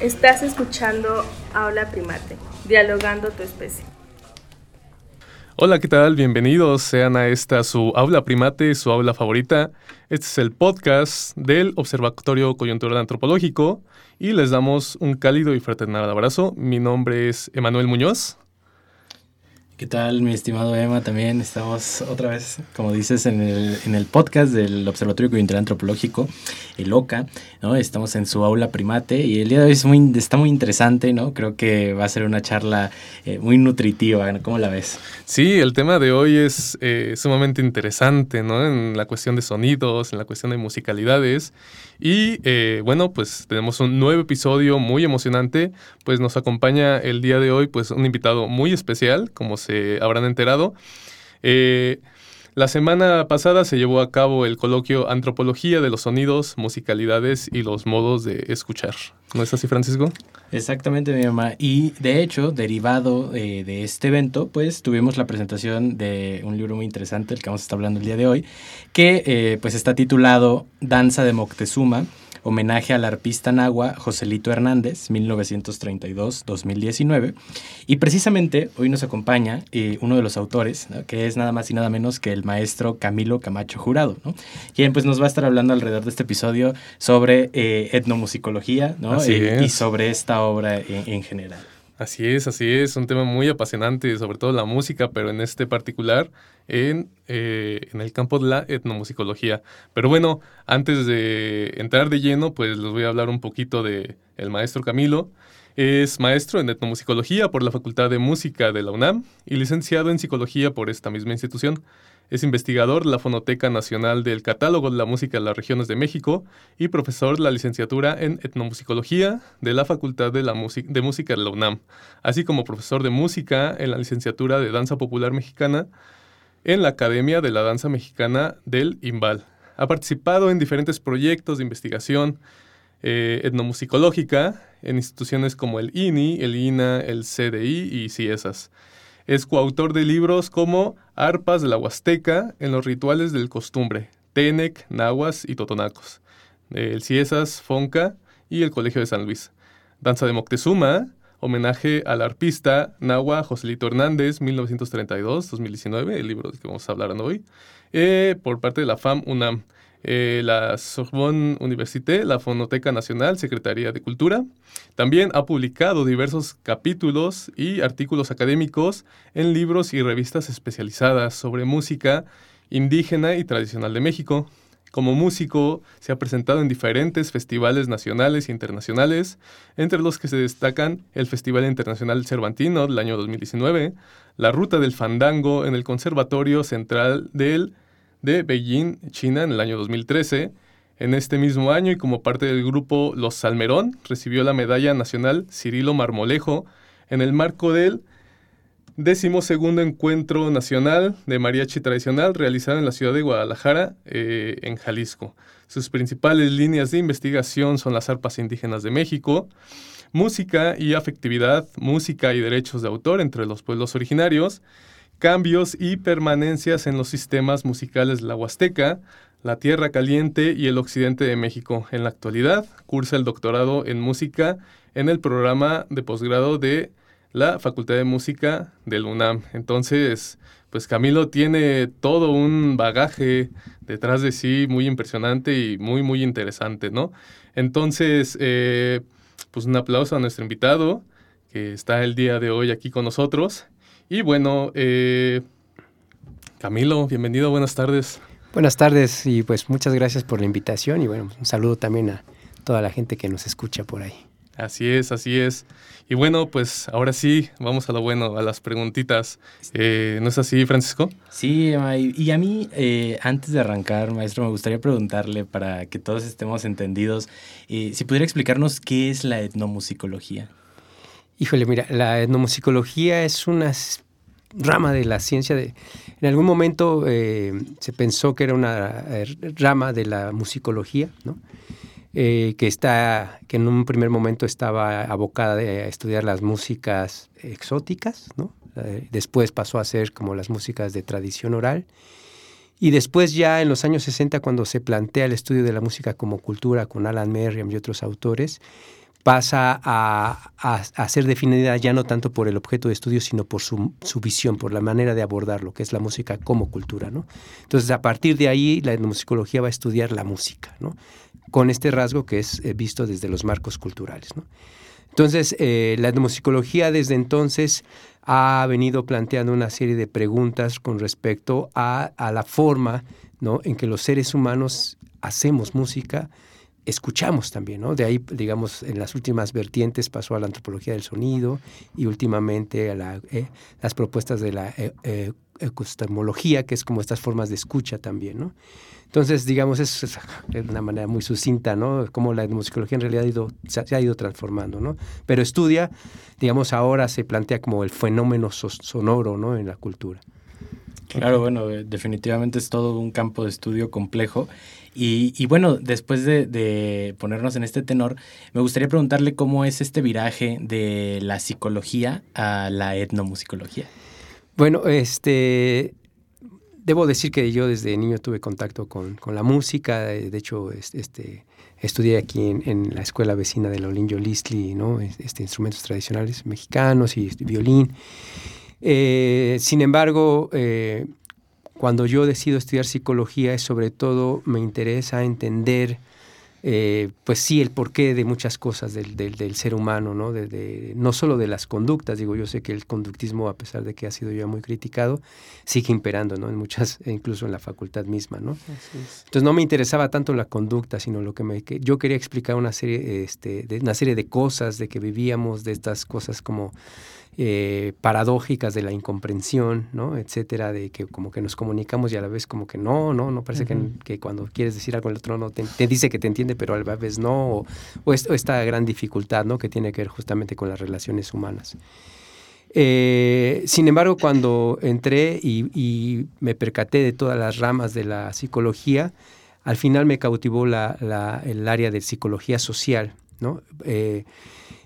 Estás escuchando Aula Primate, dialogando tu especie. Hola, ¿qué tal? Bienvenidos sean a esta su aula primate, su aula favorita. Este es el podcast del Observatorio Coyuntural Antropológico y les damos un cálido y fraternal abrazo. Mi nombre es Emanuel Muñoz. ¿Qué tal, mi estimado Emma? También estamos otra vez, como dices, en el, en el podcast del Observatorio Coyuntural Antropológico, el OCA, ¿no? Estamos en su aula primate y el día de hoy es muy, está muy interesante, ¿no? Creo que va a ser una charla eh, muy nutritiva, ¿cómo la ves? Sí, el tema de hoy es eh, sumamente interesante, ¿no? En la cuestión de sonidos, en la cuestión de musicalidades. Y eh, bueno, pues tenemos un nuevo episodio muy emocionante, pues nos acompaña el día de hoy pues un invitado muy especial, como se habrán enterado. Eh, la semana pasada se llevó a cabo el coloquio Antropología de los Sonidos, Musicalidades y los Modos de Escuchar. ¿No es así, Francisco? Exactamente, mi mamá. Y de hecho, derivado eh, de este evento, pues tuvimos la presentación de un libro muy interesante, el que vamos a estar hablando el día de hoy, que eh, pues está titulado Danza de Moctezuma homenaje al arpista nahua Joselito Hernández, 1932-2019. Y precisamente hoy nos acompaña eh, uno de los autores, que es nada más y nada menos que el maestro Camilo Camacho Jurado, ¿no? quien pues nos va a estar hablando alrededor de este episodio sobre eh, etnomusicología ¿no? Eh, y sobre esta obra en general. Así es, así es, un tema muy apasionante, sobre todo la música, pero en este particular en, eh, en, el campo de la etnomusicología. Pero bueno, antes de entrar de lleno, pues les voy a hablar un poquito de el maestro Camilo. Es maestro en etnomusicología por la Facultad de Música de la UNAM y licenciado en psicología por esta misma institución. Es investigador de la Fonoteca Nacional del Catálogo de la Música de las Regiones de México y profesor de la licenciatura en Etnomusicología de la Facultad de, la de Música de la UNAM, así como profesor de música en la licenciatura de Danza Popular Mexicana en la Academia de la Danza Mexicana del IMBAL. Ha participado en diferentes proyectos de investigación eh, etnomusicológica en instituciones como el INI, el INA, el CDI y CIESAS. Es coautor de libros como Arpas de la Huasteca en los rituales del costumbre, Tenec, Nahuas y Totonacos, el Ciesas, Fonca y el Colegio de San Luis. Danza de Moctezuma, homenaje al arpista Nahua Joselito Hernández, 1932-2019, el libro del que vamos a hablar hoy, eh, por parte de la FAM UNAM. Eh, la Sorbonne Université, la Fonoteca Nacional, Secretaría de Cultura. También ha publicado diversos capítulos y artículos académicos en libros y revistas especializadas sobre música indígena y tradicional de México. Como músico, se ha presentado en diferentes festivales nacionales e internacionales, entre los que se destacan el Festival Internacional Cervantino del año 2019, la Ruta del Fandango en el Conservatorio Central del de Beijing, China, en el año 2013. En este mismo año y como parte del grupo Los Salmerón, recibió la Medalla Nacional Cirilo Marmolejo en el marco del decimosegundo Encuentro Nacional de Mariachi Tradicional realizado en la ciudad de Guadalajara, eh, en Jalisco. Sus principales líneas de investigación son las arpas indígenas de México, música y afectividad, música y derechos de autor entre los pueblos originarios, cambios y permanencias en los sistemas musicales de la Huasteca, la Tierra Caliente y el occidente de México. En la actualidad, cursa el doctorado en música en el programa de posgrado de la Facultad de Música del UNAM. Entonces, pues Camilo tiene todo un bagaje detrás de sí muy impresionante y muy, muy interesante, ¿no? Entonces, eh, pues un aplauso a nuestro invitado que está el día de hoy aquí con nosotros. Y bueno, eh, Camilo, bienvenido, buenas tardes. Buenas tardes y pues muchas gracias por la invitación y bueno, un saludo también a toda la gente que nos escucha por ahí. Así es, así es. Y bueno, pues ahora sí, vamos a lo bueno, a las preguntitas. Eh, ¿No es así, Francisco? Sí, y a mí, eh, antes de arrancar, maestro, me gustaría preguntarle para que todos estemos entendidos, si pudiera explicarnos qué es la etnomusicología. Híjole, mira, la etnomusicología es una rama de la ciencia de... En algún momento eh, se pensó que era una eh, rama de la musicología, ¿no? Eh, que, está, que en un primer momento estaba abocada a estudiar las músicas exóticas, ¿no? después pasó a ser como las músicas de tradición oral. Y después ya en los años 60, cuando se plantea el estudio de la música como cultura con Alan Merriam y otros autores, pasa a, ser definida ya no tanto por el objeto de estudio, sino por su, visión, por la manera de abordar lo que es la música como cultura. ¿no? Entonces, a partir de ahí, la etnomusicología va a estudiar la música, ¿no? con este rasgo que es eh, visto desde los marcos culturales. ¿no? Entonces, eh, la etnomusicología desde entonces ha venido planteando una serie de preguntas con respecto a, a la forma ¿no? en que los seres humanos hacemos música, escuchamos también, ¿no? De ahí, digamos, en las últimas vertientes pasó a la antropología del sonido y últimamente a la, eh, las propuestas de la eh, eh que es como estas formas de escucha también, ¿no? Entonces, digamos, es, es una manera muy sucinta, ¿no? Cómo la musicología en realidad ha ido, se, ha ido transformando, ¿no? Pero estudia, digamos, ahora se plantea como el fenómeno sonoro, ¿no? En la cultura. Claro, bueno, definitivamente es todo un campo de estudio complejo y, bueno, después de, ponernos en este tenor, me gustaría preguntarle cómo es este viraje de la psicología a la etnomusicología. Bueno, este, debo decir que yo desde niño tuve contacto con, la música, de hecho, este, estudié aquí en, la escuela vecina de Lolinjo Listli, ¿no? Este, instrumentos tradicionales mexicanos y violín. Eh, sin embargo, eh, cuando yo decido estudiar psicología sobre todo me interesa entender, eh, pues sí, el porqué de muchas cosas del, del, ser humano, ¿no? De, no solo de las conductas, digo, yo sé que el conductismo, a pesar de que ha sido ya muy criticado, sigue imperando, ¿no? En muchas, incluso en la facultad misma, ¿no? Entonces no me interesaba tanto la conducta, sino lo que me, que yo quería explicar una serie, este, de, una serie de cosas, de que vivíamos, de estas cosas como eh, paradójicas de la incomprensión, ¿no? etcétera, de que como que nos comunicamos y a la vez como que no, no, no parece que, cuando quieres decir algo el otro no te, dice que te entiende, pero a la vez no, o, esta gran dificultad ¿no? que tiene que ver justamente con las relaciones humanas. Eh, sin embargo, cuando entré y, me percaté de todas las ramas de la psicología, al final me cautivó la, el área de psicología social, ¿no? Eh,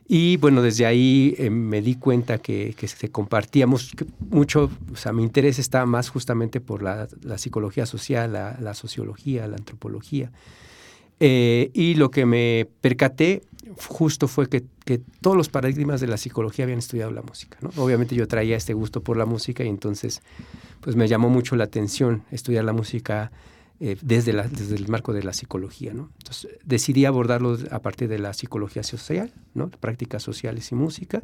y bueno, desde ahí eh, me di cuenta que, que se compartíamos mucho, o sea, mi interés estaba más justamente por la, psicología social, la, sociología, la antropología. Eh, y lo que me percaté justo fue que, que, todos los paradigmas de la psicología habían estudiado la música. Obviamente yo traía este gusto por la música y entonces pues me llamó mucho la atención estudiar la música eh, desde, la, desde el marco de la psicología. ¿no? Entonces decidí abordarlo a partir de la psicología social, ¿no? prácticas sociales y música.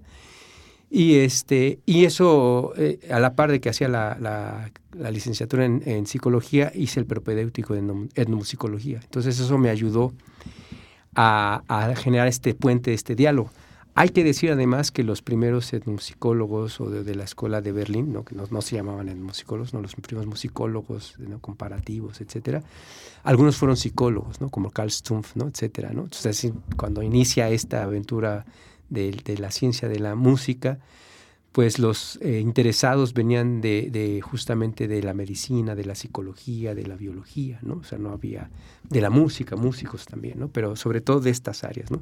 Y, este, y eso, eh, a la par de que hacía la, la, licenciatura en, psicología, hice el propedéutico de etnomusicología. Entonces eso me ayudó a generar este puente, este diálogo. Hay que decir además que los primeros etnomusicólogos o de, la escuela de Berlín, ¿no? que no, se llamaban etnomusicólogos, ¿no? los primeros musicólogos comparativos, etcétera, algunos fueron psicólogos, ¿no? como Carl Stumpf, ¿no? etcétera. ¿no? Entonces, cuando inicia esta aventura de, de la ciencia de la música, pues los eh, interesados venían de, de, justamente de la medicina, de la psicología, de la biología, ¿no? O sea, no había de la música, músicos también, ¿no? Pero sobre todo de estas áreas, ¿no?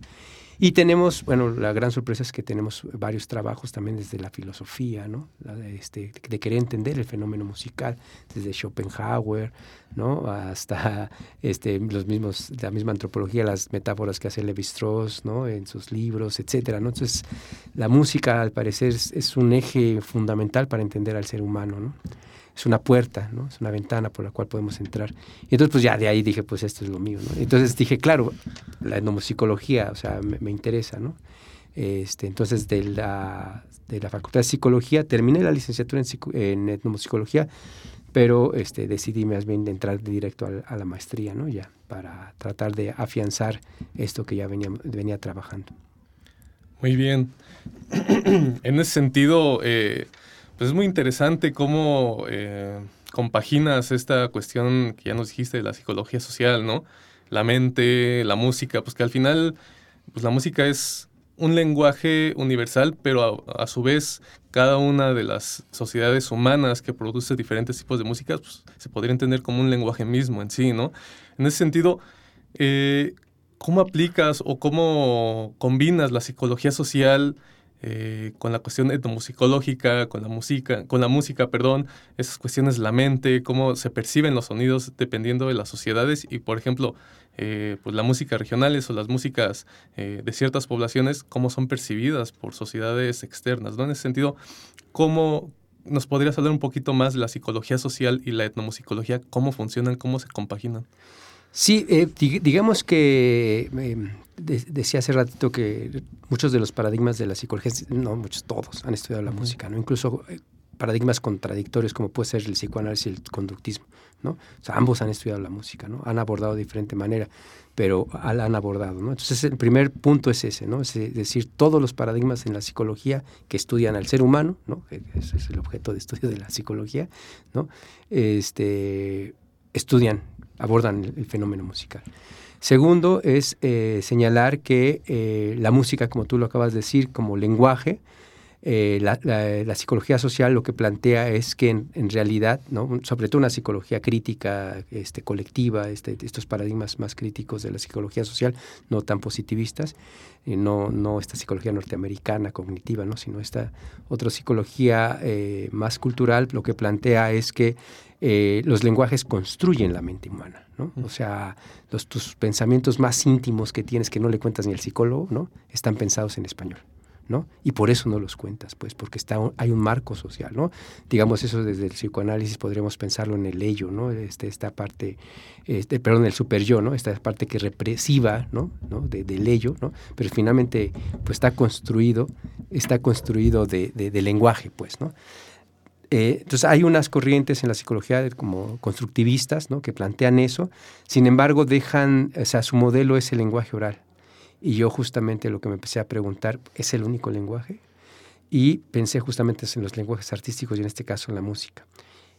Y tenemos, bueno, la gran sorpresa es que tenemos varios trabajos también desde la filosofía, ¿no? de, este, de querer entender el fenómeno musical, desde Schopenhauer, ¿no? Hasta este, los mismos, la misma antropología, las metáforas que hace Levi Strauss, ¿no? En sus libros, etcétera, ¿no? Entonces, la música, al parecer, es, es un eje fundamental para entender al ser humano, ¿no? Es una puerta, ¿no? Es una ventana por la cual podemos entrar. Y entonces, pues ya de ahí dije, pues esto es lo mío, ¿no? Entonces dije, claro, la etnomusicología, o sea, me, interesa, ¿no? Este, entonces, de la, de la Facultad de Psicología, terminé la licenciatura en, en etnomusicología, pero este, decidí más bien de entrar directo a, la maestría, ¿no? Ya, para tratar de afianzar esto que ya venía, venía trabajando. Muy bien. en ese sentido, eh, pues es muy interesante cómo eh, compaginas esta cuestión que ya nos dijiste de la psicología social, ¿no? La mente, la música, pues que al final, pues la música es un lenguaje universal, pero a, su vez cada una de las sociedades humanas que produce diferentes tipos de música, pues, se podría entender como un lenguaje mismo en sí, ¿no? En ese sentido, eh, ¿cómo aplicas o cómo combinas la psicología social eh, con la cuestión etnomusicológica, con la música, con la música, perdón, esas cuestiones la mente, cómo se perciben los sonidos dependiendo de las sociedades y, por ejemplo, eh, pues la música regionales o las músicas eh, de ciertas poblaciones, cómo son percibidas por sociedades externas, ¿no? En ese sentido, ¿cómo nos podrías hablar un poquito más de la psicología social y la etnomusicología, cómo funcionan, cómo se compaginan? Sí, digamos que decía hace ratito que muchos de los paradigmas de la psicología, no muchos, todos han estudiado la música, ¿no? Incluso eh, paradigmas contradictorios como puede ser el psicoanálisis y el conductismo, ¿no? O sea, ambos han estudiado la música, ¿no? Han abordado de diferente manera, pero la han abordado, ¿no? Entonces, el primer punto es ese, ¿no? Es decir, todos los paradigmas en la psicología que estudian al ser humano, ¿no? Ese es el objeto de estudio de la psicología, ¿no? Este, estudian, abordan el fenómeno musical. Segundo es eh, señalar que eh, la música, como tú lo acabas de decir, como lenguaje, eh, la, psicología social lo que plantea es que en, realidad, sobre todo una psicología crítica, este, colectiva, este, estos paradigmas más críticos de la psicología social, no tan positivistas, no, esta psicología norteamericana cognitiva, ¿no? sino esta otra psicología más cultural, lo que plantea es que eh, los lenguajes construyen la mente humana, ¿no? O sea, los, tus pensamientos más íntimos que tienes que no le cuentas ni al psicólogo, ¿no? Están pensados en español. ¿no? Y por eso no los cuentas, pues, porque está, hay un marco social, ¿no? Digamos eso desde el psicoanálisis podríamos pensarlo en el ello, ¿no? Este, esta parte, este, perdón, el super yo, ¿no? Esta parte que represiva, ¿no? ¿no? De, del ello, ¿no? Pero finalmente, pues, está construido, está construido de, de lenguaje, pues, ¿no? Eh, entonces hay unas corrientes en la psicología como constructivistas ¿no? que plantean eso, sin embargo dejan, o sea, su modelo es el lenguaje oral. Y yo justamente lo que me empecé a preguntar, ¿es el único lenguaje? Y pensé justamente en los lenguajes artísticos y en este caso en la música.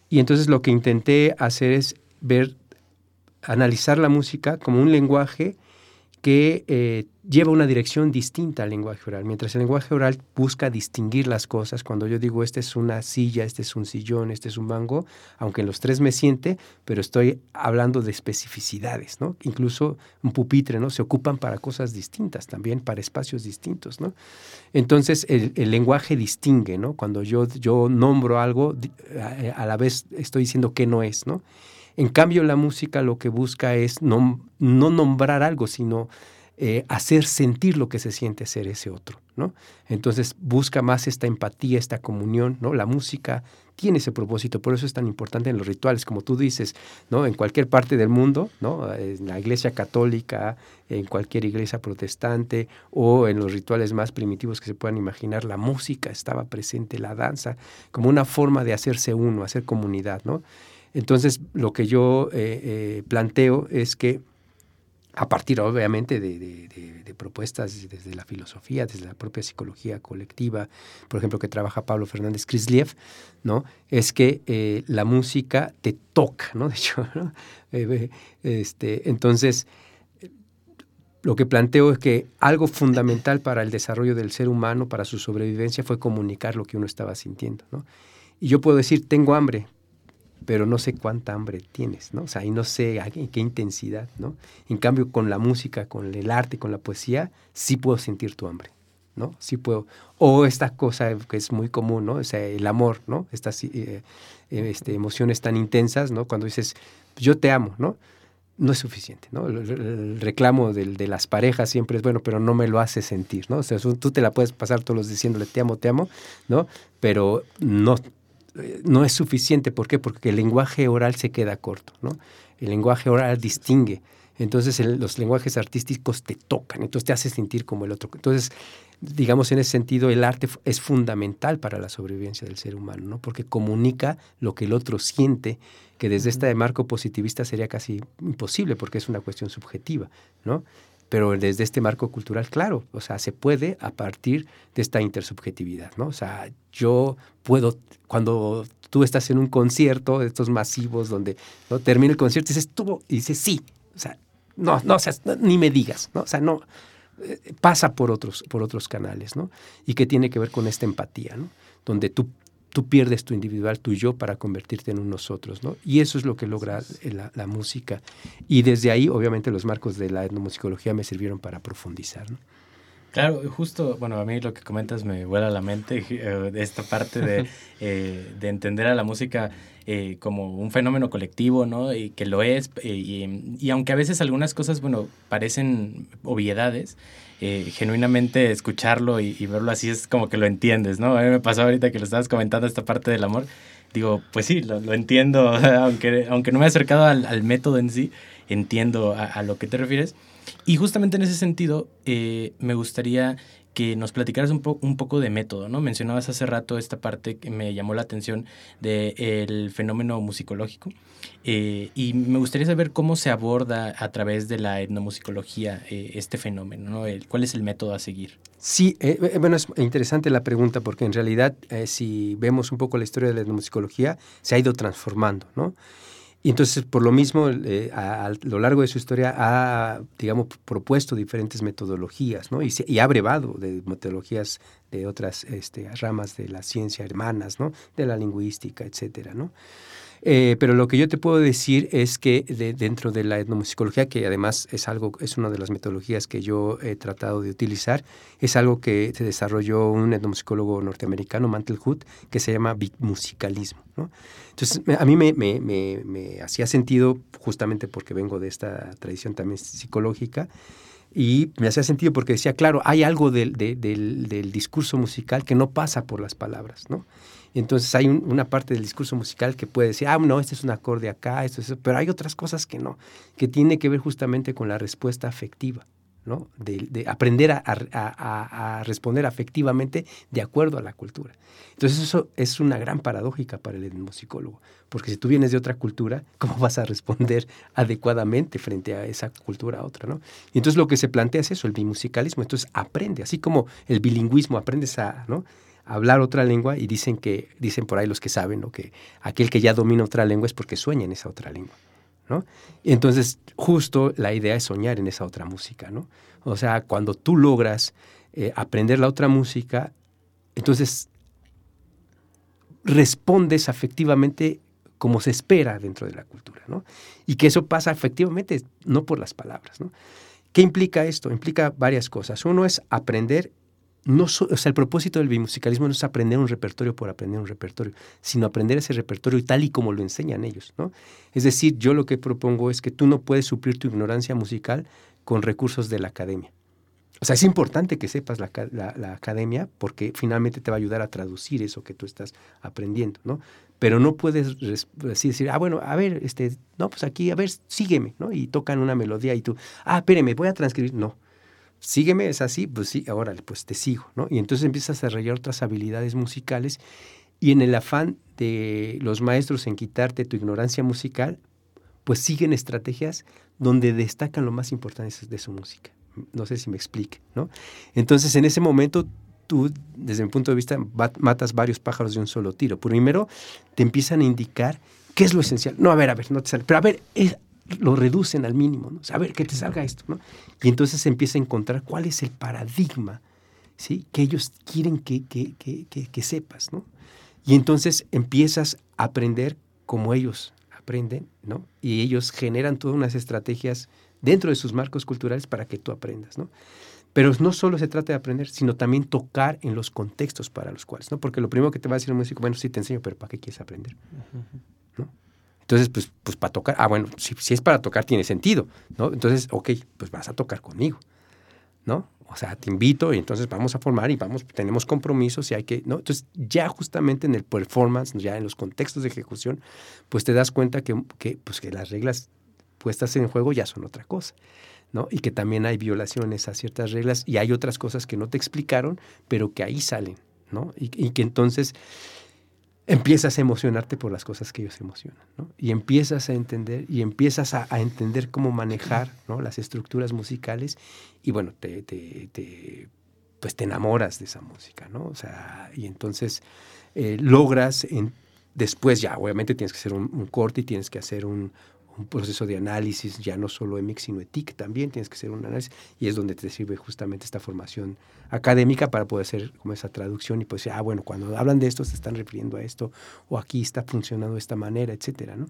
Y entonces lo que intenté hacer es ver, analizar la música como un lenguaje que eh, lleva una dirección distinta al lenguaje oral. Mientras el lenguaje oral busca distinguir las cosas, cuando yo digo este es una silla, este es un sillón, este es un banco, aunque en los tres me siente, pero estoy hablando de especificidades, ¿no? Incluso un pupitre, ¿no? Se ocupan para cosas distintas también, para espacios distintos, ¿no? Entonces el, lenguaje distingue, ¿no? Cuando yo, yo nombro algo, a, la vez estoy diciendo que no es, ¿no? En cambio, la música lo que busca es no, no nombrar algo, sino eh, hacer sentir lo que se siente ser ese otro, ¿no? Entonces busca más esta empatía, esta comunión, ¿no? La música tiene ese propósito, por eso es tan importante en los rituales, como tú dices, ¿no? En cualquier parte del mundo, ¿no? En la iglesia católica, en cualquier iglesia protestante o en los rituales más primitivos que se puedan imaginar, la música estaba presente, la danza, como una forma de hacerse uno, hacer comunidad, ¿no? Entonces, lo que yo eh, eh, planteo es que a partir obviamente de, propuestas desde la filosofía, desde la propia psicología colectiva, por ejemplo, que trabaja Pablo Fernández Krisliev, ¿no? es que eh, la música te toca, ¿no? De hecho, este, entonces, lo que planteo es que algo fundamental para el desarrollo del ser humano, para su sobrevivencia, fue comunicar lo que uno estaba sintiendo. ¿no? Y yo puedo decir, tengo hambre, pero no sé cuánta hambre tienes, ¿no? O sea, y no sé en qué intensidad, ¿no? En cambio, con la música, con el arte, con la poesía, sí puedo sentir tu hambre, ¿no? Sí puedo. O esta cosa que es muy común, ¿no? O sea, el amor, ¿no? Estas eh, eh, este, emociones tan intensas, ¿no? Cuando dices, yo te amo, ¿no? No es suficiente, ¿no? El, reclamo de, de, las parejas siempre es bueno, pero no me lo hace sentir, ¿no? O sea, tú te la puedes pasar todos los diciéndole te amo, te amo, ¿no? Pero no no es suficiente. ¿Por qué? Porque el lenguaje oral se queda corto, ¿no? El lenguaje oral distingue. Entonces los lenguajes artísticos te tocan, entonces te hace sentir como el otro. Entonces, digamos, en ese sentido, el arte es fundamental para la sobrevivencia del ser humano, ¿no? Porque comunica lo que el otro siente, que desde este marco positivista sería casi imposible, porque es una cuestión subjetiva, ¿no? Pero desde este marco cultural, claro, o sea, se puede a partir de esta intersubjetividad, ¿no? O sea, yo puedo, cuando tú estás en un concierto estos masivos donde termina el concierto y dices, tú, y dices, sí, o sea, no, no, o sea, ni me digas, ¿no? O sea, no, eh, pasa por otros, por otros canales, ¿no? Y que tiene que ver con esta empatía, ¿no? Donde tú tú pierdes tu individual, tu yo, para convertirte en un nosotros, ¿no? Y eso es lo que logra la, música. Y desde ahí, obviamente, los marcos de la etnomusicología me sirvieron para profundizar, ¿no? Claro, justo, bueno, a mí lo que comentas me vuela a la mente, eh, esta parte de, eh, de, entender a la música eh, como un fenómeno colectivo, ¿no? Y que lo es, y, y, aunque a veces algunas cosas, bueno, parecen obviedades, genuinamente escucharlo y, verlo así es como que lo entiendes, ¿no? A mí me pasó ahorita que lo estabas comentando esta parte del amor, digo, pues sí, lo, entiendo, aunque, aunque no me he acercado al, al método en sí, entiendo a, lo que te refieres. Y justamente en ese sentido, eh, me gustaría que nos platicaras un, un, poco de método, ¿no? Mencionabas hace rato esta parte que me llamó la atención del fenómeno musicológico eh, y me gustaría saber cómo se aborda a través de la etnomusicología eh, este fenómeno, ¿no? El, ¿Cuál es el método a seguir? Sí, bueno, es interesante la pregunta porque en realidad si vemos un poco la historia de la etnomusicología se ha ido transformando, ¿no? Y entonces, por lo mismo, eh, a, lo largo de su historia ha, digamos, propuesto diferentes metodologías, ¿no? Y, y ha brevado de metodologías de otras este, ramas de la ciencia hermanas, ¿no? De la lingüística, etcétera, ¿no? Eh, pero lo que yo te puedo decir es que dentro de la etnomusicología, que además es algo, es una de las metodologías que yo he tratado de utilizar, es algo que se desarrolló un etnomusicólogo norteamericano, Mantle Hood, que se llama musicalismo. ¿no? Entonces, a mí me, me, me, me hacía sentido, justamente porque vengo de esta tradición también psicológica, y me hacía sentido porque decía, claro, hay algo del, del, del, discurso musical que no pasa por las palabras, ¿no? Entonces hay una parte del discurso musical que puede decir, ah, no, este es un acorde acá, esto es pero hay otras cosas que no, que tiene que ver justamente con la respuesta afectiva, ¿no? De, aprender a, responder afectivamente de acuerdo a la cultura. Entonces eso es una gran paradójica para el etnomusicólogo, porque si tú vienes de otra cultura, ¿cómo vas a responder adecuadamente frente a esa cultura a otra, ¿no? Y entonces lo que se plantea es eso, el bimusicalismo, entonces aprende, así como el bilingüismo, aprendes a, ¿no? Hablar otra lengua y dicen que dicen por ahí los que saben ¿no? que aquel que ya domina otra lengua es porque sueña en esa otra lengua ¿no? Entonces justo la idea es soñar en esa otra música ¿no? o sea cuando tú logras eh, aprender la otra música entonces respondes afectivamente como se espera dentro de la cultura ¿no? y que eso pasa efectivamente no por las palabras ¿no? ¿Qué implica esto? Implica varias cosas. Uno es aprender no, o sea, el propósito del bimusicalismo no es aprender un repertorio por aprender un repertorio, sino aprender ese repertorio tal y como lo enseñan ellos, ¿no? Es decir, yo lo que propongo es que tú no puedes suplir tu ignorancia musical con recursos de la academia. O sea, es importante que sepas la, la, academia porque finalmente te va a ayudar a traducir eso que tú estás aprendiendo, ¿no? Pero no puedes decir, ah, bueno, a ver, este, no, pues aquí, a ver, sígueme, ¿no? Y tocan una melodía y tú, ah, espéreme, voy a transcribir. No, sígueme, es así, pues sí, ahora pues te sigo, ¿no? Y entonces empiezas a desarrollar otras habilidades musicales y en el afán de los maestros en quitarte tu ignorancia musical, pues siguen estrategias donde destacan lo más importante de su música. No sé si me explique, ¿no? Entonces en ese momento tú, desde mi punto de vista, matas varios pájaros de un solo tiro. Primero, te empiezan a indicar qué es lo esencial. No, a ver, a ver, no te sale. Pero a ver, lo reducen al mínimo, ¿no? a ver, que te salga esto, ¿no? Y entonces se empieza a encontrar cuál es el paradigma, ¿sí? Que ellos quieren que, que, que, que, sepas, ¿no? Y entonces empiezas a aprender como ellos aprenden, ¿no? Y ellos generan todas unas estrategias dentro de sus marcos culturales para que tú aprendas, ¿no? Pero no solo se trata de aprender, sino también tocar en los contextos para los cuales, ¿no? Porque lo primero que te va a decir un músico, bueno, sí te enseño, pero ¿para qué quieres aprender? ¿No? Entonces, pues, pues para tocar, ah, bueno, si, es para tocar tiene sentido, ¿no? Entonces, ok, pues vas a tocar conmigo, ¿no? O sea, te invito y entonces vamos a formar y vamos, tenemos compromisos y hay que, ¿no? Entonces, ya justamente en el performance, ya en los contextos de ejecución, pues te das cuenta que, que, pues, que las reglas puestas en juego ya son otra cosa, ¿no? Y que también hay violaciones a ciertas reglas y hay otras cosas que no te explicaron, pero que ahí salen, ¿no? Y que entonces empiezas a emocionarte por las cosas que ellos emocionan, ¿no? Y empiezas a entender, y empiezas a, entender cómo manejar ¿no? las estructuras musicales, y bueno, te, te, pues te enamoras de esa música, ¿no? O sea, y entonces eh, logras, después ya, obviamente tienes que hacer un corte y tienes que hacer un, un proceso de análisis, ya no solo EMIC, sino ETIC también, tienes que hacer un análisis y es donde te sirve justamente esta formación académica para poder hacer como esa traducción y pues, ah, bueno, cuando hablan de esto se están refiriendo a esto o aquí está funcionando de esta manera, etcétera, ¿no?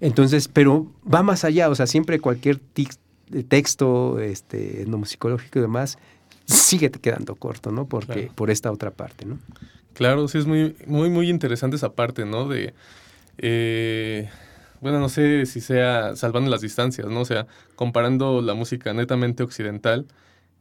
Entonces, pero va más allá, o sea, siempre cualquier texto este, etnomusicológico y demás sigue quedando corto, ¿no? Porque, Por esta otra parte, ¿no? Claro, sí es muy, muy, muy interesante esa parte, ¿no? De, eh, bueno, no sé si sea salvando las distancias, ¿no? O sea, comparando la música netamente occidental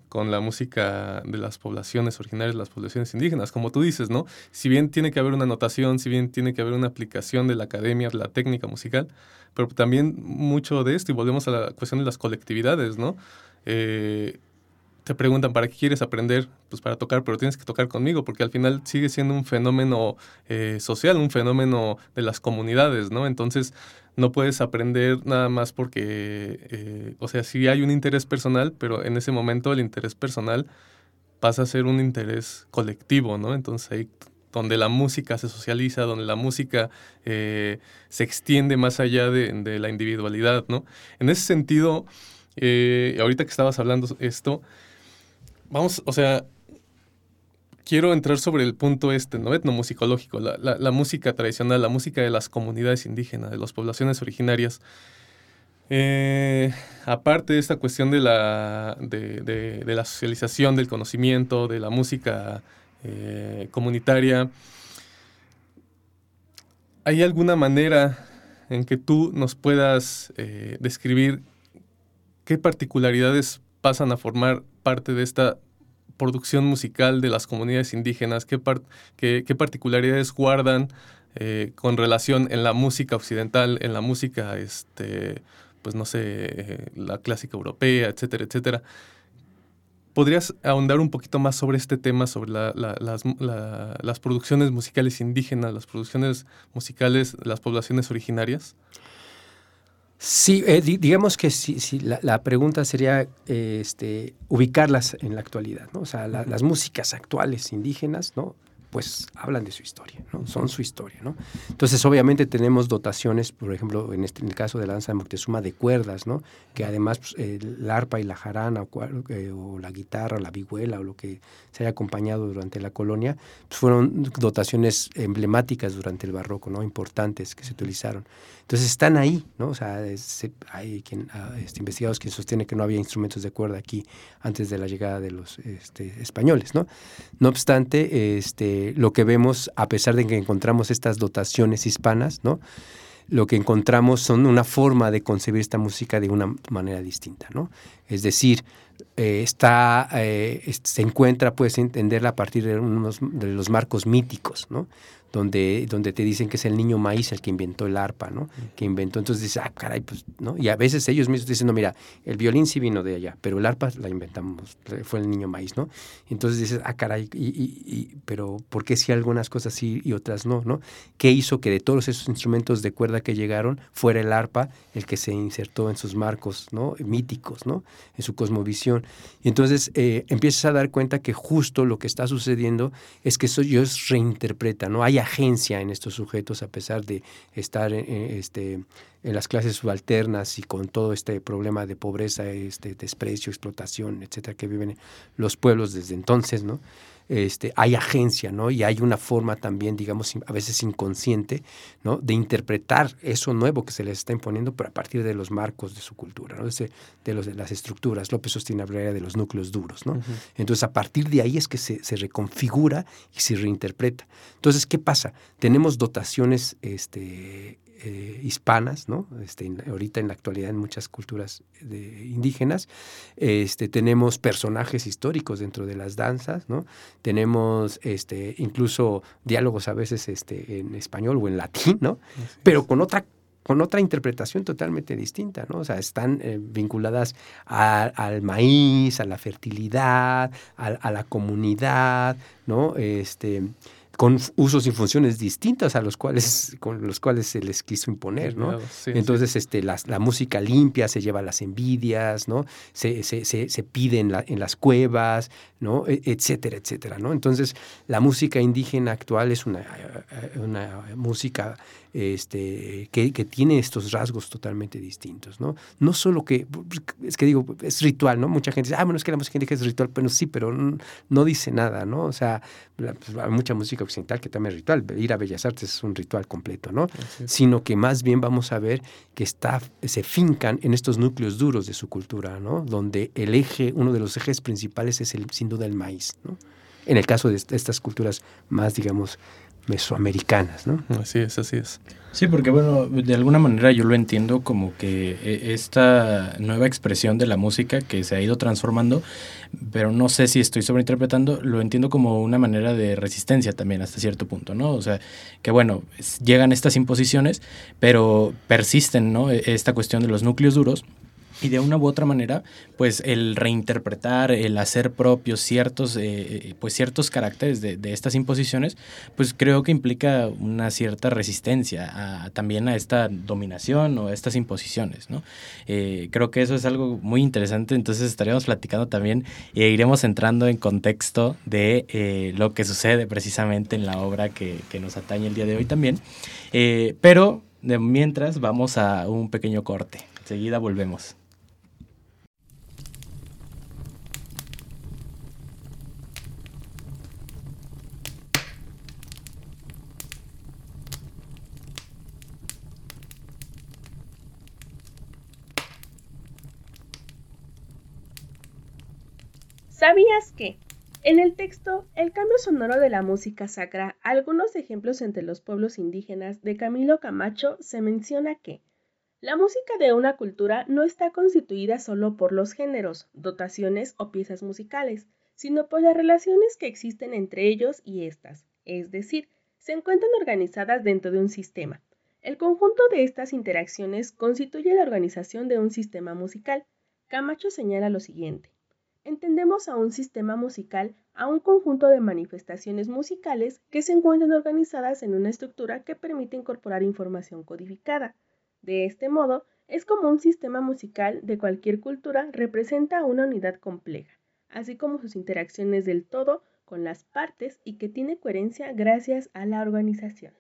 con la música de las poblaciones originarias, las poblaciones indígenas, como tú dices, ¿no? Si bien tiene que haber una notación, si bien tiene que haber una aplicación de la academia, de la técnica musical, pero también mucho de esto, y volvemos a la cuestión de las colectividades, ¿no? Eh, te preguntan, ¿para qué quieres aprender? Pues para tocar, pero tienes que tocar conmigo, porque al final sigue siendo un fenómeno eh, social, un fenómeno de las comunidades, ¿no? Entonces, no puedes aprender nada más porque, eh, o sea, sí hay un interés personal, pero en ese momento el interés personal pasa a ser un interés colectivo, ¿no? Entonces ahí donde la música se socializa, donde la música eh, se extiende más allá de, de, la individualidad, ¿no? En ese sentido, ahorita que estabas hablando esto, vamos, o sea, quiero entrar sobre el punto este, ¿no? Etnomusicológico, la, la, música tradicional, la música de las comunidades indígenas, de las poblaciones originarias. Eh, aparte de esta cuestión de la, de, la socialización del conocimiento, de la música eh, comunitaria, ¿hay alguna manera en que tú nos puedas eh, describir qué particularidades pasan a formar parte de esta producción musical de las comunidades indígenas? ¿Qué, qué, particularidades guardan eh, con relación en la música occidental, en la música, este, pues no sé, eh, la clásica europea, etcétera, etcétera? ¿Podrías ahondar un poquito más sobre este tema, sobre las, las, producciones musicales indígenas, las producciones musicales las poblaciones originarias? Sí, eh, digamos que sí, sí la, pregunta sería este, ubicarlas en la actualidad, ¿no? O sea, las músicas actuales indígenas, ¿no? Pues hablan de su historia, ¿no? Son su historia, ¿no? Entonces, obviamente tenemos dotaciones, por ejemplo, en, este, en el caso de la danza de Moctezuma, de cuerdas, ¿no? Que además pues, el arpa y la jarana eh, o, la guitarra, la vihuela o lo que se haya acompañado durante la colonia, pues fueron dotaciones emblemáticas durante el barroco, ¿no? Importantes que se utilizaron. Entonces están ahí, ¿no? O sea, hay quien, ah, este, investigadores que sostienen que no había instrumentos de cuerda aquí antes de la llegada de los este, españoles, ¿no? No obstante, este, lo que vemos, a pesar de que encontramos estas dotaciones hispanas, ¿no? Lo que encontramos son una forma de concebir esta música de una manera distinta, ¿no? Es decir, eh, está, eh, se encuentra, puedes entenderla a partir de, unos, de los marcos míticos, ¿no? Donde, donde te dicen que es el niño maíz el que inventó el arpa, ¿no? Que inventó, entonces dices, ah, caray, pues, ¿no? Y a veces ellos mismos dicen, no, mira, el violín sí vino de allá, pero el arpa la inventamos, fue el niño maíz, ¿no? Entonces dices, ah, caray, y, pero ¿por qué si algunas cosas sí y otras no, ¿no? ¿Qué hizo que de todos esos instrumentos de cuerda que llegaron fuera el arpa el que se insertó en sus marcos, ¿no? Míticos, ¿no? En su cosmovisión. Y entonces eh, empiezas a dar cuenta que justo lo que está sucediendo es que eso ellos reinterpretan, ¿no? Hay agencia en estos sujetos a pesar de estar este, en las clases subalternas y con todo este problema de pobreza, este desprecio, explotación, etcétera, que viven los pueblos desde entonces, ¿no? Este, hay agencia, ¿no? Y hay una forma también, digamos, a veces inconsciente, ¿no? De interpretar eso nuevo que se les está imponiendo, pero a partir de los marcos de su cultura, ¿no? De, de, los, de las estructuras. López sostiene de los núcleos duros, ¿no? Entonces, a partir de ahí es que se, se, reconfigura y se reinterpreta. Entonces, ¿qué pasa? Tenemos dotaciones este, eh, hispanas, ¿no? Este, ahorita en la actualidad en muchas culturas de, indígenas, este, tenemos personajes históricos dentro de las danzas, ¿no? Tenemos este, incluso diálogos a veces este, en español o en latín, ¿no? Pero con otra con otra interpretación totalmente distinta, ¿no? O sea, están eh, vinculadas al maíz, a la fertilidad, a, a, la comunidad, ¿no? Este, con usos y funciones distintas a los cuales, con los cuales se les quiso imponer, ¿no? Entonces, este, la, la, música limpia se lleva las envidias, ¿no? Se, se, se, se pide en, la, en, las cuevas, ¿no? E, etcétera, etcétera, ¿no? Entonces, la música indígena actual es una, una música este, que, que, tiene estos rasgos totalmente distintos, ¿no? No solo que, es que digo, es ritual, ¿no? Mucha gente dice, ah, bueno, es que la música indígena es ritual, pero sí, pero no, dice nada, ¿no? O sea, pues, hay mucha música occidental, que también es ritual, ir a Bellas Artes es un ritual completo, ¿no? Sino que más bien vamos a ver que está, se fincan en estos núcleos duros de su cultura, ¿no? Donde el eje, uno de los ejes principales es el, sin duda el maíz, ¿no? En el caso de estas culturas más, digamos, mesoamericanas, ¿no? Así es, así es. Sí, porque bueno, de alguna manera yo lo entiendo como que e, esta nueva expresión de la música que se ha ido transformando, pero no sé si estoy sobreinterpretando, lo entiendo como una manera de resistencia también hasta cierto punto, ¿no? O sea, que bueno, llegan estas imposiciones, pero persisten, ¿no? E, esta cuestión de los núcleos duros y de una u otra manera, pues el reinterpretar, el hacer propios ciertos, eh, eh, pues ciertos caracteres de, estas imposiciones, pues creo que implica una cierta resistencia también a esta dominación o a estas imposiciones, ¿no? Eh, creo que eso es algo muy interesante, entonces estaríamos platicando también e iremos entrando en contexto de lo que sucede precisamente en la obra que, que, nos atañe el día de hoy también. pero de mientras vamos a un pequeño corte. Enseguida volvemos. ¿Sabías que? En el texto, el cambio sonoro de la música sacra, algunos ejemplos entre los pueblos indígenas de Camilo Camacho, se menciona que la música de una cultura no está constituida solo por los géneros, dotaciones o piezas musicales, sino por las relaciones que existen entre ellos y éstas, es decir, se encuentran organizadas dentro de un sistema. El conjunto de estas interacciones constituye la organización de un sistema musical. Camacho señala lo siguiente. Entendemos a un sistema musical a un conjunto de manifestaciones musicales que se encuentran organizadas en una estructura que permite incorporar información codificada. De este modo, es como un sistema musical de cualquier cultura representa una unidad compleja, así como sus interacciones del todo con las partes y que tiene coherencia gracias a la organización.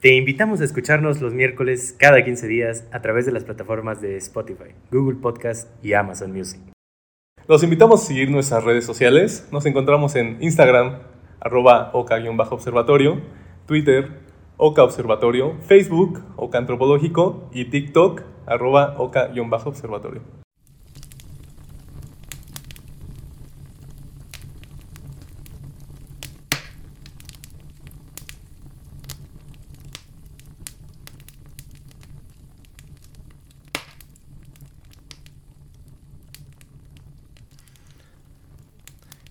Te invitamos a escucharnos los miércoles cada 15 días a través de las plataformas de Spotify, Google Podcast y Amazon Music. Los invitamos a seguir nuestras redes sociales. Nos encontramos en Instagram, arroba oca-observatorio, Twitter, oca observatorio, Facebook, oca antropológico y TikTok, arroba oca-observatorio.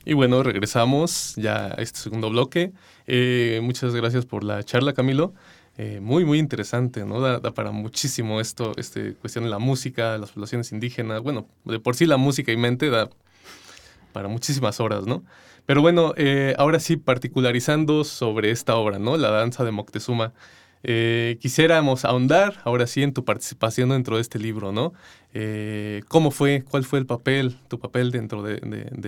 Y bueno, regresamos ya a este segundo bloque. Eh, muchas gracias por la charla, Camilo. Eh, muy, muy interesante, ¿no? Da, para muchísimo esto, este, cuestión de la música, las poblaciones indígenas. Bueno, de por sí la música y mente da para muchísimas horas, ¿no? Pero bueno, eh, ahora sí, particularizando sobre esta obra, ¿no? La danza de Moctezuma. Eh, quisiéramos ahondar ahora sí en tu participación dentro de este libro, ¿no? Eh, ¿Cómo fue? ¿Cuál fue el papel, tu papel dentro de,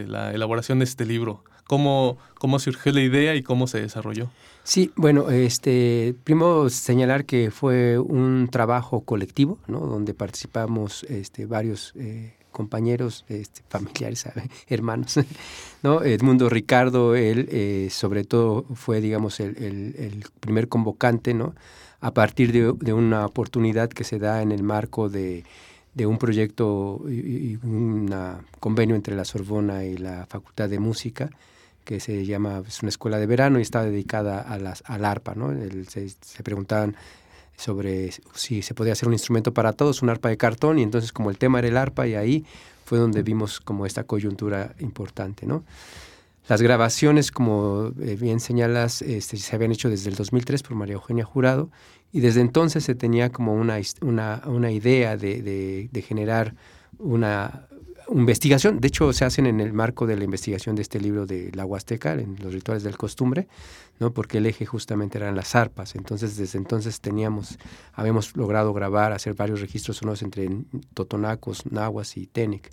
la elaboración de este libro? ¿Cómo, ¿Cómo surgió la idea y cómo se desarrolló? Sí, bueno, este, primero señalar que fue un trabajo colectivo, ¿no? Donde participamos este, varios eh, compañeros, este, familiares, hermanos, ¿no? Edmundo Ricardo, él eh, sobre todo fue, digamos, el, primer convocante, ¿no? A partir de, una oportunidad que se da en el marco de, un proyecto y, un convenio entre la Sorbona y la Facultad de Música, que se llama, es una escuela de verano y está dedicada a las, al arpa, ¿no? se preguntaban sobre si se podía hacer un instrumento para todos, un arpa de cartón, y entonces como el tema era el arpa, y ahí fue donde vimos como esta coyuntura importante, ¿no? Las grabaciones, como eh, bien señalas, este, se habían hecho desde el 2003 por María Eugenia Jurado, y desde entonces se tenía como una, una, una idea de, de, de generar una investigación, de hecho se hacen en el marco de la investigación de este libro de la Huasteca, en los rituales del costumbre, ¿no? porque el eje justamente eran las arpas. Entonces, desde entonces teníamos, habíamos logrado grabar, hacer varios registros sonoros entre totonacos, nahuas y tenec.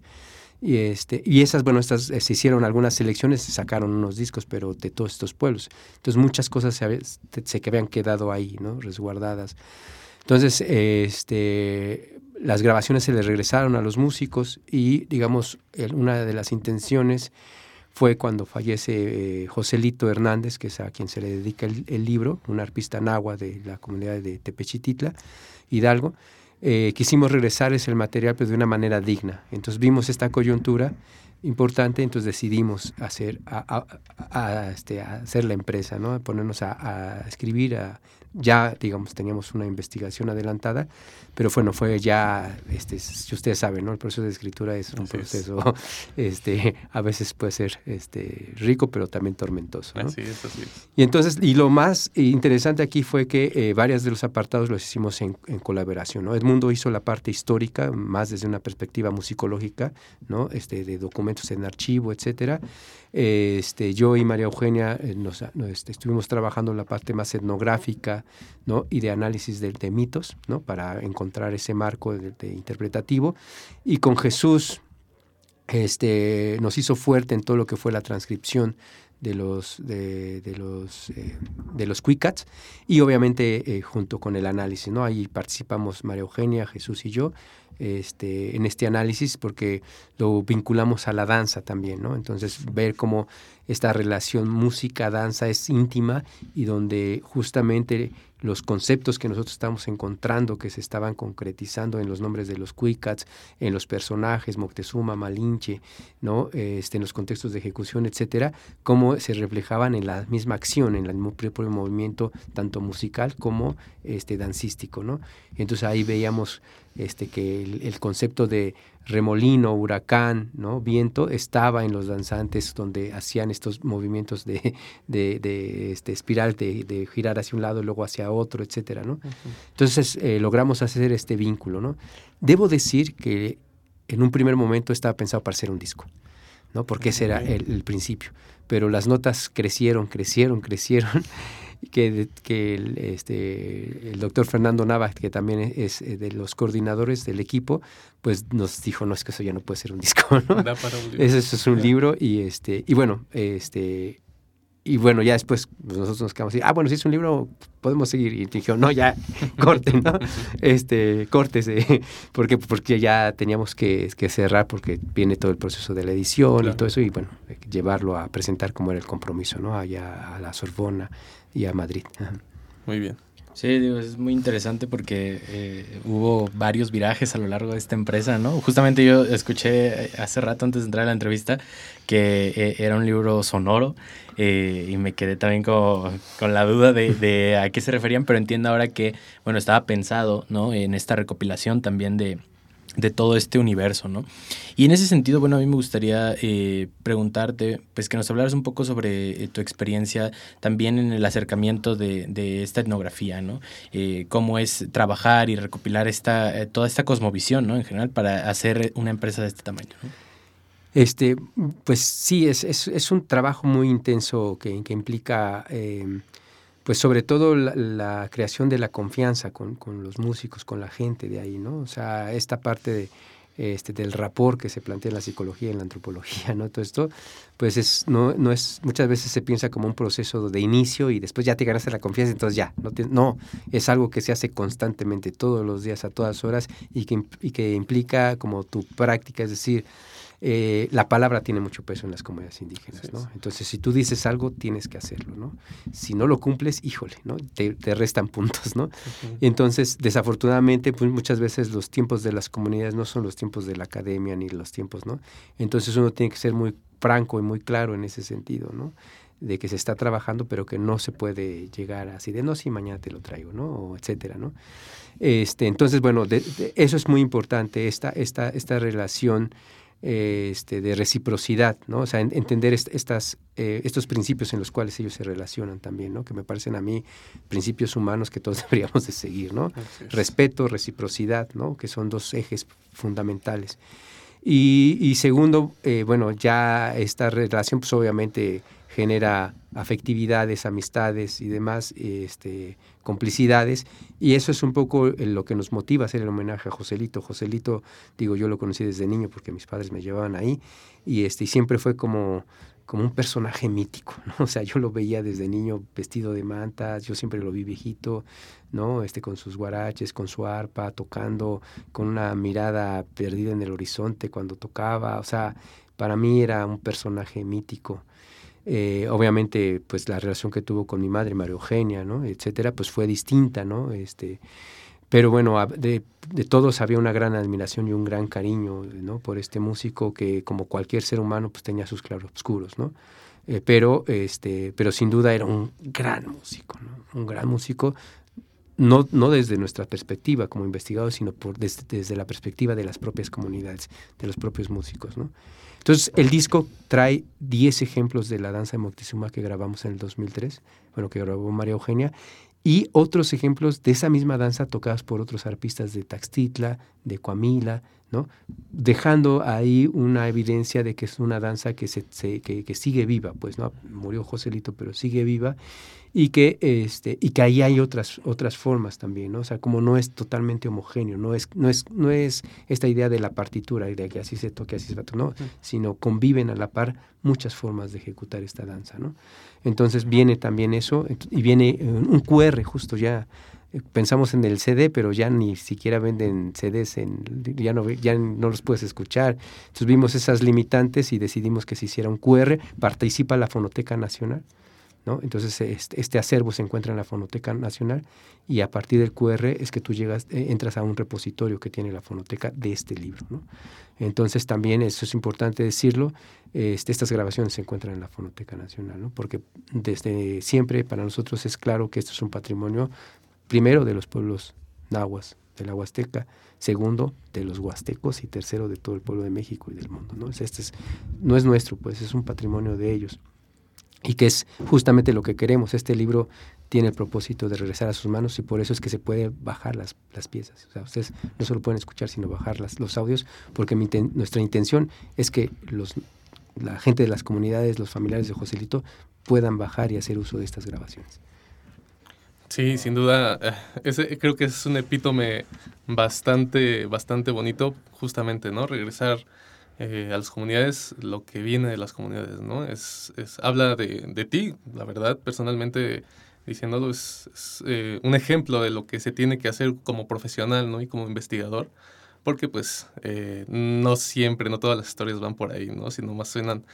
Y, este, y esas, bueno, estas eh, se hicieron algunas selecciones, se sacaron unos discos, pero de todos estos pueblos. Entonces muchas cosas se, se que habían quedado ahí, ¿no? Resguardadas. Entonces, este, las grabaciones se les regresaron a los músicos y, digamos, una de las intenciones fue cuando fallece eh, Joselito Hernández, que es a quien se le dedica el, libro, un arpista nahua de la comunidad de Tepechititla, Hidalgo. Eh, quisimos regresar ese material, pero de una manera digna. Entonces vimos esta coyuntura importante, entonces decidimos hacer, a, este, hacer la empresa, ¿no? ponernos a, escribir, ya, digamos, teníamos una investigación adelantada, pero bueno, fue ya, este, si ustedes saben, ¿no? El proceso de escritura es un proceso, este, a veces puede ser este, rico, pero también tormentoso, ¿no? Así es, así es. Y entonces, y lo más interesante aquí fue que eh, varios de los apartados los hicimos en, colaboración, ¿no? Edmundo hizo la parte histórica, más desde una perspectiva musicológica, ¿no? Este, de documentos en archivo, etcétera. Este, yo y María Eugenia eh, nos, este, estuvimos trabajando la parte más etnográfica ¿no? y de análisis de, de mitos ¿no? para encontrar ese marco de, interpretativo. Y con Jesús este, nos hizo fuerte en todo lo que fue la transcripción de los de, los eh, de los y obviamente eh, junto con el análisis no ahí participamos María Eugenia Jesús y yo este, en este análisis porque lo vinculamos a la danza también, ¿no? Entonces, ver cómo esta relación música-danza es íntima y donde justamente los conceptos que nosotros estamos encontrando que se estaban concretizando en los nombres de los Cuicats, en los personajes, Moctezuma, Malinche, ¿no? Este, en los contextos de ejecución, etcétera, cómo se reflejaban en la misma acción, en el propio movimiento, tanto musical como este, dancístico, ¿no? Entonces ahí veíamos este, que el, concepto de remolino, huracán, ¿no? viento, estaba en los danzantes donde hacían estos movimientos de, de, este, espiral, de, girar hacia un lado y luego hacia otro, etcétera, ¿no? Entonces eh, logramos hacer este vínculo, ¿no? Debo decir que en un primer momento estaba pensado para hacer un disco, ¿no? Porque ese era el principio. Pero las notas crecieron, crecieron, crecieron que, que el, este, el doctor Fernando Nava, que también es eh, de los coordinadores del equipo, pues nos dijo, no, es que eso ya no puede ser un disco, ¿no? Eso, es un libro y, este, y bueno, este, y bueno, ya después pues, nosotros nos quedamos así, ah, bueno, si es un libro, podemos seguir. Y dijo, no, ya, corten, ¿no? Este, córtese, porque, porque ya teníamos que, que, cerrar porque viene todo el proceso de la edición y todo eso, y bueno, llevarlo a presentar como era el compromiso, ¿no? Allá a la Sorbona y a Madrid. Muy bien. Sí, digo, es muy interesante porque eh, hubo varios virajes a lo largo de esta empresa, ¿no? Justamente yo escuché eh, hace rato antes de entrar a la entrevista que eh, era un libro sonoro y me quedé también con, con la duda de, de, a qué se referían, pero entiendo ahora que, bueno, estaba pensado, ¿no? En esta recopilación también de, de todo este universo, ¿no? Y en ese sentido, bueno, a mí me gustaría eh, preguntarte, pues que nos hablaras un poco sobre eh, tu experiencia también en el acercamiento de, de esta etnografía, ¿no? Eh, cómo es trabajar y recopilar esta, toda esta cosmovisión, ¿no? En general, para hacer una empresa de este tamaño. Este, pues sí, es, es, es un trabajo muy intenso que, que implica pues sobre todo la, creación de la confianza con, los músicos, con la gente de ahí, ¿no? O sea, esta parte de, este, del rapport que se plantea en la psicología, en la antropología, ¿no? Todo esto, pues es, no, no es, muchas veces se piensa como un proceso de inicio y después ya te ganaste la confianza, entonces ya, no, no es algo que se hace constantemente, todos los días, a todas horas y que, y que implica como tu práctica, es decir, eh, la palabra tiene mucho peso en las comunidades indígenas, ¿no? Entonces, si tú dices algo, tienes que hacerlo, ¿no? Si no lo cumples, híjole, ¿no? Te, restan puntos, ¿no? Entonces, desafortunadamente, pues muchas veces los tiempos de las comunidades no son los tiempos de la academia ni los tiempos, ¿no? Entonces, uno tiene que ser muy franco y muy claro en ese sentido, ¿no? de que se está trabajando, pero que no se puede llegar así de no, si mañana te lo traigo, ¿no? O etcétera, ¿no? Este, entonces, bueno, eso es muy importante, esta, esta, esta relación este, de reciprocidad, ¿no? O sea, entender estas, eh, estos principios en los cuales ellos se relacionan también, ¿no? Que me parecen a mí principios humanos que todos deberíamos de seguir, ¿no? Respeto, reciprocidad, ¿no? Que son dos ejes fundamentales. Y, segundo, eh, bueno, ya esta relación, pues obviamente genera afectividades, amistades y demás, este, complicidades, y eso es un poco lo que nos motiva a hacer el homenaje a Joselito. Joselito, digo, yo lo conocí desde niño porque mis padres me llevaban ahí, y, este, y siempre fue como, como un personaje mítico. O sea, yo lo veía desde niño vestido de mantas, yo siempre lo vi viejito, ¿no? Este, con sus guaraches, con su arpa, tocando, con una mirada perdida en el horizonte cuando tocaba, o sea, Para mí era un personaje mítico. Eh, obviamente, pues la relación que tuvo con mi madre, María Eugenia, ¿no? etcétera, pues fue distinta, ¿no? Este, pero bueno, de, todos había una gran admiración y un gran cariño, ¿no? Por este músico que, como cualquier ser humano, pues tenía sus claroscuros, ¿no? Eh, pero, este, pero sin duda era un gran músico, ¿no? Un gran músico, no, no desde nuestra perspectiva como investigadores, sino desde, desde, la perspectiva de las propias comunidades, de los propios músicos, ¿no? Entonces, el disco trae 10 ejemplos de la danza de Moctezuma que grabamos en el 2003, bueno, que grabó María Eugenia, y otros ejemplos de esa misma danza tocadas por otros arpistas de Taxtitla, de Coamila, ¿no? dejando ahí una evidencia de que es una danza que, se, que, que, sigue viva, pues no murió Joselito, pero sigue viva y que este y que ahí hay otras otras formas también, ¿no? O sea, como no es totalmente homogéneo, no es no es no es esta idea de la partitura de que así se toque, así se va no, sino conviven a la par muchas formas de ejecutar esta danza, ¿no? Entonces viene también eso y viene un QR justo ya pensamos en el CD, pero ya ni siquiera venden CDs, en, ya, no, ya no los puedes escuchar. Entonces vimos esas limitantes y decidimos que se hiciera un QR, participa la Fonoteca Nacional, entonces este, este, acervo se encuentra en la Fonoteca Nacional y a partir del QR es que tú llegas, eh, entras a un repositorio que tiene la fonoteca de este libro. Entonces también eso es importante decirlo, este, estas grabaciones se encuentran en la Fonoteca Nacional, porque desde siempre para nosotros es claro que esto es un patrimonio primero de los pueblos nahuas de la Huasteca, segundo de los huastecos y tercero de todo el pueblo de México y del mundo. ¿no? Este es, no es nuestro, pues es un patrimonio de ellos y que es justamente lo que queremos. Este libro tiene el propósito de regresar a sus manos y por eso es que se puede bajar las, las piezas. O sea, ustedes no solo pueden escuchar, sino bajar los audios, porque nuestra intención es que los, la gente de las comunidades, los familiares de Joselito, puedan bajar y hacer uso de estas grabaciones. Sí, sin duda, eh, ese, creo que es un epítome bastante, bastante bonito, justamente, ¿no? Regresar eh, a las comunidades lo que viene de las comunidades, ¿no? Es, es habla de, de, ti, la verdad, personalmente diciéndolo, es, eh, un ejemplo de lo que se tiene que hacer como profesional, ¿no? Y como investigador, porque pues eh, no siempre, no todas las historias van por ahí, ¿no? Sino más suenan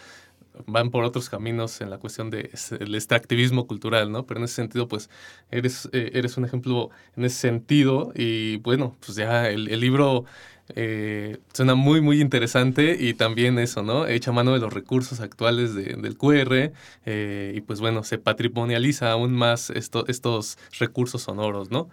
van por otros caminos en la cuestión del de extractivismo cultural, ¿no? Pero en ese sentido, pues, eres, eres un ejemplo en ese sentido y bueno, pues ya el, libro eh, suena muy, muy interesante y también eso, ¿no? Echa mano de los recursos actuales del QR eh, y pues bueno, se patrimonializa aún más estos recursos sonoros, ¿no?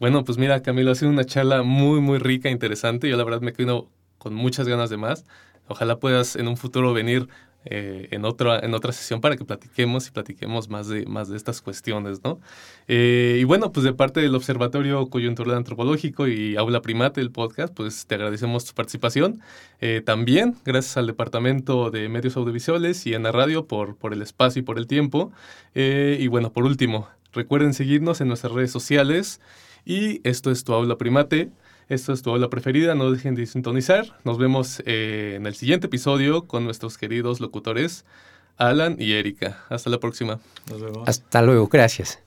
Bueno, pues mira, Camilo, ha sido una charla muy, muy rica, interesante. Yo la verdad me quedo con muchas ganas de más. Ojalá puedas en un futuro venir eh, en, otra, en otra sesión para que platiquemos y platiquemos más de, más de estas cuestiones, ¿no? Eh, y bueno, pues de parte del Observatorio Coyuntural Antropológico y Aula Primate, el podcast, pues te agradecemos tu participación. Eh, también gracias al Departamento de Medios Audiovisuales y en la radio por, por el espacio y por el tiempo. y bueno, por último, recuerden seguirnos en nuestras redes sociales y esto es tu Aula Primate. Esto es tu aula preferida, no dejen de sintonizar. Nos vemos eh, en el siguiente episodio con nuestros queridos locutores Alan y Erika. Hasta la próxima. Hasta luego, gracias.